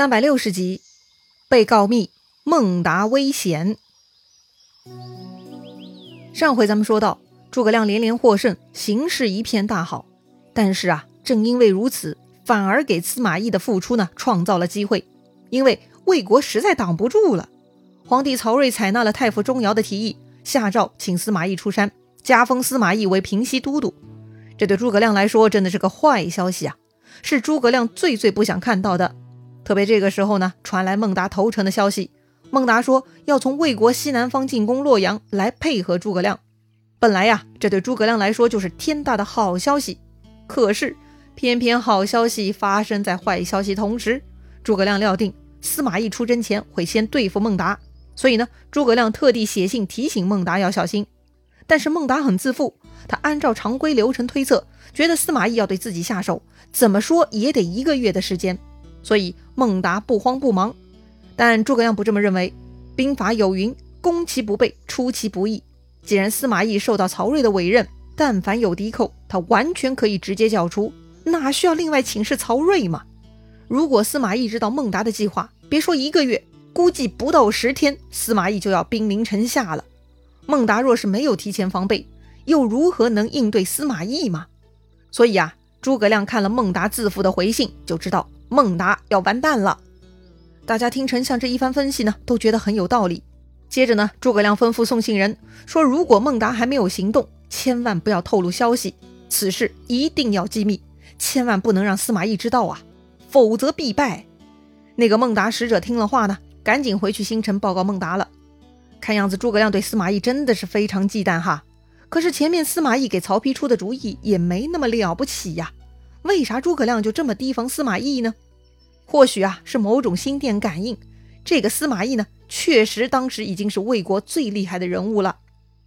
三百六十集，被告密，孟达危险。上回咱们说到，诸葛亮连连获胜，形势一片大好。但是啊，正因为如此，反而给司马懿的复出呢创造了机会。因为魏国实在挡不住了，皇帝曹睿采纳了太傅钟繇的提议，下诏请司马懿出山，加封司马懿为平西都督。这对诸葛亮来说，真的是个坏消息啊，是诸葛亮最最不想看到的。特别这个时候呢，传来孟达投诚的消息。孟达说要从魏国西南方进攻洛阳，来配合诸葛亮。本来呀，这对诸葛亮来说就是天大的好消息。可是偏偏好消息发生在坏消息同时。诸葛亮料定司马懿出征前会先对付孟达，所以呢，诸葛亮特地写信提醒孟达要小心。但是孟达很自负，他按照常规流程推测，觉得司马懿要对自己下手，怎么说也得一个月的时间。所以孟达不慌不忙，但诸葛亮不这么认为。兵法有云：“攻其不备，出其不意。”既然司马懿受到曹睿的委任，但凡有敌寇，他完全可以直接叫出，哪需要另外请示曹睿嘛？如果司马懿知道孟达的计划，别说一个月，估计不到十天，司马懿就要兵临城下了。孟达若是没有提前防备，又如何能应对司马懿嘛？所以啊，诸葛亮看了孟达自负的回信，就知道。孟达要完蛋了，大家听丞相这一番分析呢，都觉得很有道理。接着呢，诸葛亮吩咐送信人说，如果孟达还没有行动，千万不要透露消息，此事一定要机密，千万不能让司马懿知道啊，否则必败。那个孟达使者听了话呢，赶紧回去新城报告孟达了。看样子诸葛亮对司马懿真的是非常忌惮哈。可是前面司马懿给曹丕出的主意也没那么了不起呀。为啥诸葛亮就这么提防司马懿呢？或许啊是某种心电感应。这个司马懿呢，确实当时已经是魏国最厉害的人物了。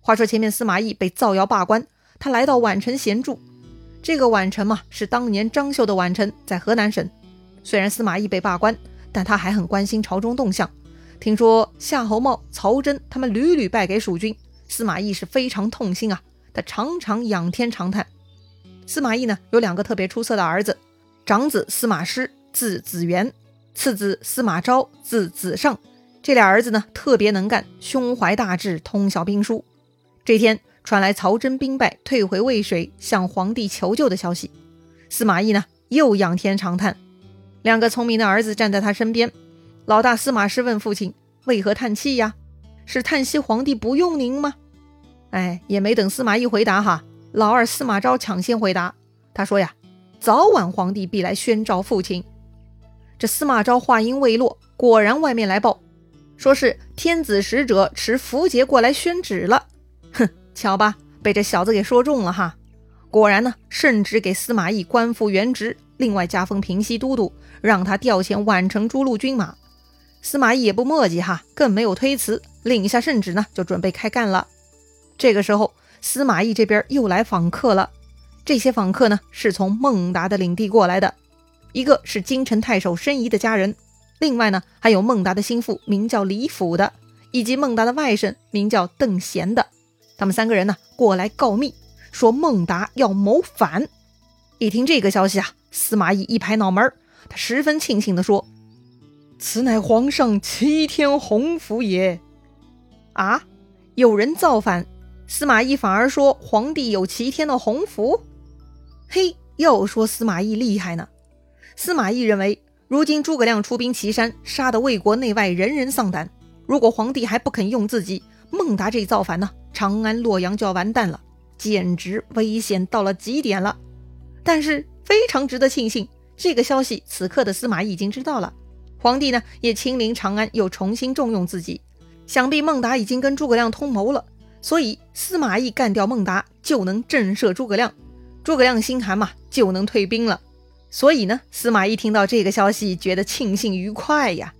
话说前面司马懿被造谣罢官，他来到宛城闲住。这个宛城嘛，是当年张绣的宛城，在河南省。虽然司马懿被罢官，但他还很关心朝中动向。听说夏侯茂、曹真他们屡屡败给蜀军，司马懿是非常痛心啊。他常常仰天长叹。司马懿呢有两个特别出色的儿子，长子司马师，字子元；次子司马昭，字子尚。这俩儿子呢特别能干，胸怀大志，通晓兵书。这天传来曹真兵败，退回渭水，向皇帝求救的消息。司马懿呢又仰天长叹。两个聪明的儿子站在他身边，老大司马师问父亲：“为何叹气呀？是叹息皇帝不用您吗？”哎，也没等司马懿回答哈。老二司马昭抢先回答，他说：“呀，早晚皇帝必来宣召父亲。”这司马昭话音未落，果然外面来报，说是天子使者持符节过来宣旨了。哼，瞧吧，被这小子给说中了哈。果然呢，圣旨给司马懿官复原职，另外加封平西都督，让他调遣宛城诸路军马。司马懿也不墨迹哈，更没有推辞，领下圣旨呢，就准备开干了。这个时候。司马懿这边又来访客了，这些访客呢是从孟达的领地过来的，一个是京城太守申仪的家人，另外呢还有孟达的心腹名叫李府的，以及孟达的外甥名叫邓贤的，他们三个人呢过来告密，说孟达要谋反。一听这个消息啊，司马懿一拍脑门，他十分庆幸地说：“此乃皇上齐天洪福也！啊，有人造反！”司马懿反而说皇帝有齐天的鸿福，嘿，又说司马懿厉害呢。司马懿认为，如今诸葛亮出兵祁山，杀得魏国内外人人丧胆。如果皇帝还不肯用自己，孟达这造反呢，长安、洛阳就要完蛋了，简直危险到了极点了。但是非常值得庆幸，这个消息此刻的司马懿已经知道了。皇帝呢，也亲临长安，又重新重用自己，想必孟达已经跟诸葛亮通谋了。所以司马懿干掉孟达就能震慑诸葛亮，诸葛亮心寒嘛就能退兵了。所以呢，司马懿听到这个消息，觉得庆幸愉快呀。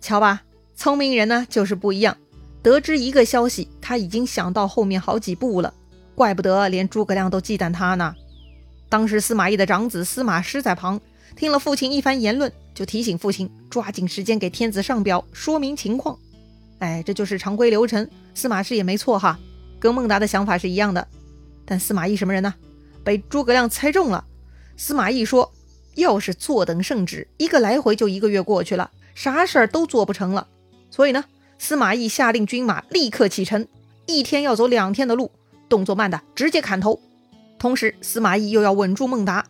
瞧吧，聪明人呢就是不一样，得知一个消息，他已经想到后面好几步了。怪不得连诸葛亮都忌惮他呢。当时司马懿的长子司马师在旁，听了父亲一番言论，就提醒父亲抓紧时间给天子上表，说明情况。哎，这就是常规流程。司马师也没错哈，跟孟达的想法是一样的。但司马懿什么人呢？被诸葛亮猜中了。司马懿说：“要是坐等圣旨，一个来回就一个月过去了，啥事儿都做不成了。所以呢，司马懿下令军马立刻启程，一天要走两天的路，动作慢的直接砍头。同时，司马懿又要稳住孟达，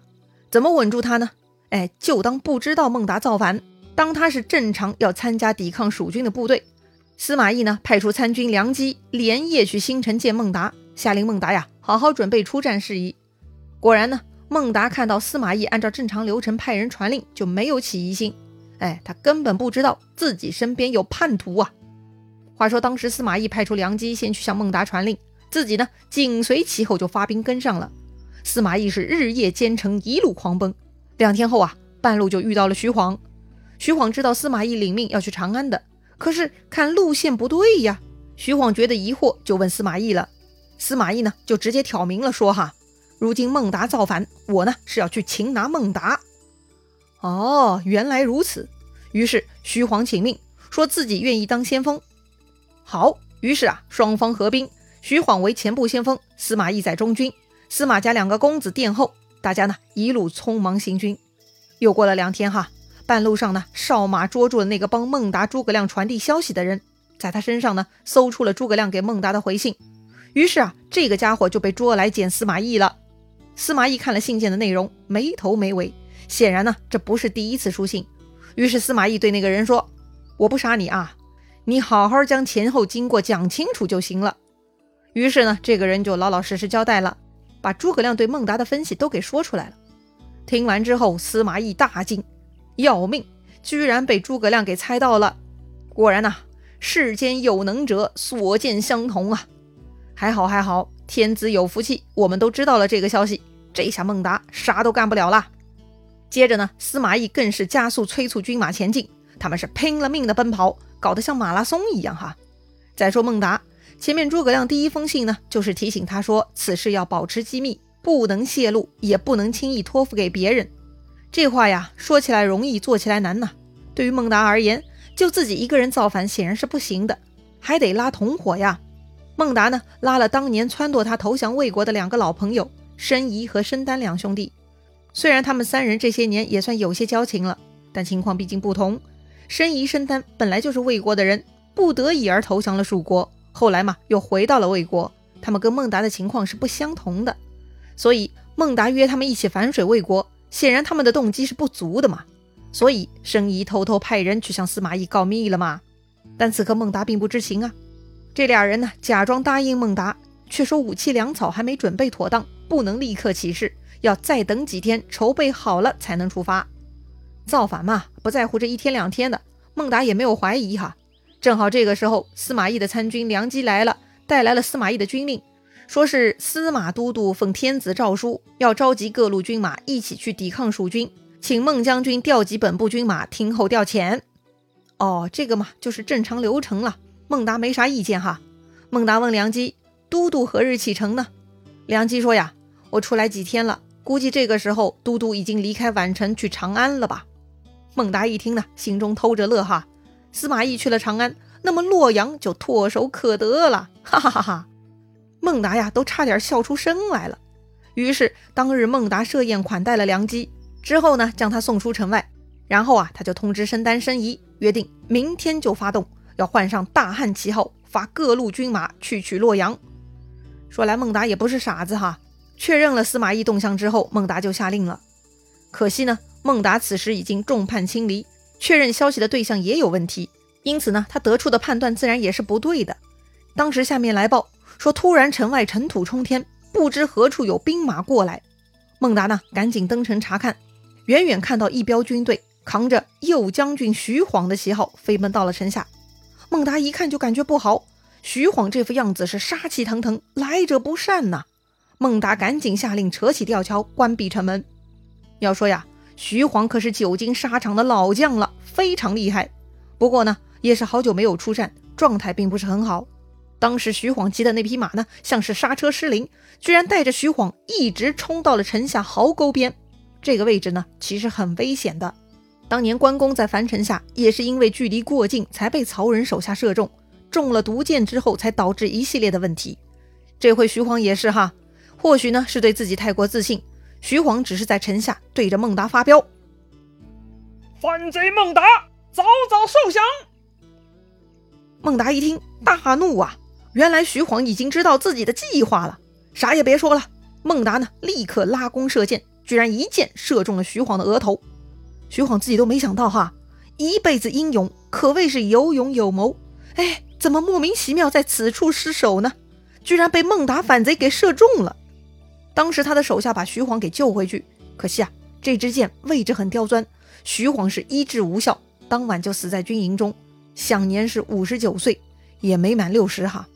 怎么稳住他呢？哎，就当不知道孟达造反，当他是正常要参加抵抗蜀军的部队。司马懿呢，派出参军梁基连夜去新城见孟达，下令孟达呀，好好准备出战事宜。果然呢，孟达看到司马懿按照正常流程派人传令，就没有起疑心。哎，他根本不知道自己身边有叛徒啊！话说当时司马懿派出梁基先去向孟达传令，自己呢紧随其后就发兵跟上了。司马懿是日夜兼程，一路狂奔。两天后啊，半路就遇到了徐晃。徐晃知道司马懿领命要去长安的，可是看路线不对呀。徐晃觉得疑惑，就问司马懿了。司马懿呢就直接挑明了说：“哈，如今孟达造反，我呢是要去擒拿孟达。”哦，原来如此。于是徐晃请命，说自己愿意当先锋。好，于是啊，双方合兵，徐晃为前部先锋，司马懿在中军，司马家两个公子殿后。大家呢一路匆忙行军。又过了两天哈，半路上呢，哨马捉住了那个帮孟达、诸葛亮传递消息的人，在他身上呢搜出了诸葛亮给孟达的回信。于是啊，这个家伙就被捉来见司马懿了。司马懿看了信件的内容，没头没尾。显然呢，这不是第一次书信。于是司马懿对那个人说：“我不杀你啊，你好好将前后经过讲清楚就行了。”于是呢，这个人就老老实实交代了，把诸葛亮对孟达的分析都给说出来了。听完之后，司马懿大惊，要命，居然被诸葛亮给猜到了。果然呐，世间有能者，所见相同啊。还好还好，天子有福气，我们都知道了这个消息。这下孟达啥都干不了了。接着呢，司马懿更是加速催促军马前进，他们是拼了命的奔跑，搞得像马拉松一样哈。再说孟达，前面诸葛亮第一封信呢，就是提醒他说此事要保持机密，不能泄露，也不能轻易托付给别人。这话呀，说起来容易，做起来难呐。对于孟达而言，就自己一个人造反显然是不行的，还得拉同伙呀。孟达呢，拉了当年撺掇他投降魏国的两个老朋友申仪和申丹两兄弟。虽然他们三人这些年也算有些交情了，但情况毕竟不同。申仪、申丹本来就是魏国的人，不得已而投降了蜀国，后来嘛又回到了魏国。他们跟孟达的情况是不相同的，所以孟达约他们一起反水魏国，显然他们的动机是不足的嘛。所以申仪偷偷派人去向司马懿告密了嘛。但此刻孟达并不知情啊。这俩人呢，假装答应孟达，却说武器粮草还没准备妥当，不能立刻起事。要再等几天，筹备好了才能出发。造反嘛，不在乎这一天两天的。孟达也没有怀疑哈。正好这个时候，司马懿的参军梁基来了，带来了司马懿的军令，说是司马都督奉天子诏书，要召集各路军马一起去抵抗蜀军，请孟将军调集本部军马，听候调遣。哦，这个嘛，就是正常流程了。孟达没啥意见哈。孟达问梁基：“都督何日启程呢？”梁基说：“呀，我出来几天了。”估计这个时候，都督已经离开宛城去长安了吧？孟达一听呢，心中偷着乐哈。司马懿去了长安，那么洛阳就唾手可得了，哈哈哈哈！孟达呀，都差点笑出声来了。于是当日孟达设宴款待了梁基，之后呢，将他送出城外，然后啊，他就通知申丹、申仪，约定明天就发动，要换上大汉旗号，发各路军马去取洛阳。说来孟达也不是傻子哈。确认了司马懿动向之后，孟达就下令了。可惜呢，孟达此时已经众叛亲离，确认消息的对象也有问题，因此呢，他得出的判断自然也是不对的。当时下面来报说，突然城外尘土冲天，不知何处有兵马过来。孟达呢，赶紧登城查看，远远看到一彪军队扛着右将军徐晃的旗号飞奔到了城下。孟达一看就感觉不好，徐晃这副样子是杀气腾腾，来者不善呐。孟达赶紧下令扯起吊桥，关闭城门。要说呀，徐晃可是久经沙场的老将了，非常厉害。不过呢，也是好久没有出战，状态并不是很好。当时徐晃骑的那匹马呢，像是刹车失灵，居然带着徐晃一直冲到了城下壕沟边。这个位置呢，其实很危险的。当年关公在樊城下，也是因为距离过近，才被曹仁手下射中，中了毒箭之后，才导致一系列的问题。这回徐晃也是哈。或许呢是对自己太过自信，徐晃只是在城下对着孟达发飙，反贼孟达，早早受降！孟达一听，大怒啊！原来徐晃已经知道自己的计划了，啥也别说了。孟达呢，立刻拉弓射箭，居然一箭射中了徐晃的额头。徐晃自己都没想到哈，一辈子英勇，可谓是有勇有谋。哎，怎么莫名其妙在此处失手呢？居然被孟达反贼给射中了。当时他的手下把徐晃给救回去，可惜啊，这支箭位置很刁钻，徐晃是医治无效，当晚就死在军营中，享年是五十九岁，也没满六十哈。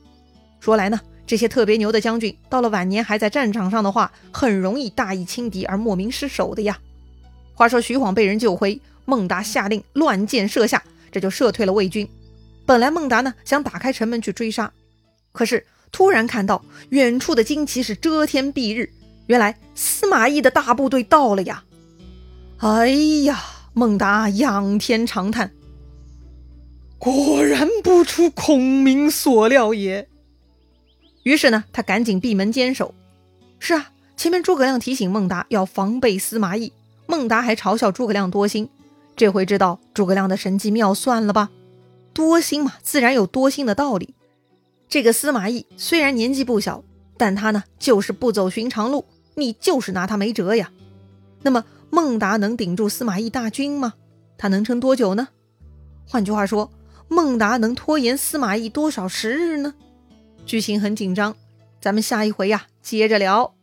说来呢，这些特别牛的将军，到了晚年还在战场上的话，很容易大意轻敌而莫名失手的呀。话说徐晃被人救回，孟达下令乱箭射下，这就射退了魏军。本来孟达呢想打开城门去追杀，可是突然看到远处的旌旗是遮天蔽日，原来司马懿的大部队到了呀！哎呀，孟达仰天长叹：“果然不出孔明所料也。”于是呢，他赶紧闭门坚守。是啊，前面诸葛亮提醒孟达要防备司马懿。孟达还嘲笑诸葛亮多心，这回知道诸葛亮的神机妙算了吧？多心嘛，自然有多心的道理。这个司马懿虽然年纪不小，但他呢就是不走寻常路，你就是拿他没辙呀。那么孟达能顶住司马懿大军吗？他能撑多久呢？换句话说，孟达能拖延司马懿多少时日呢？剧情很紧张，咱们下一回呀接着聊。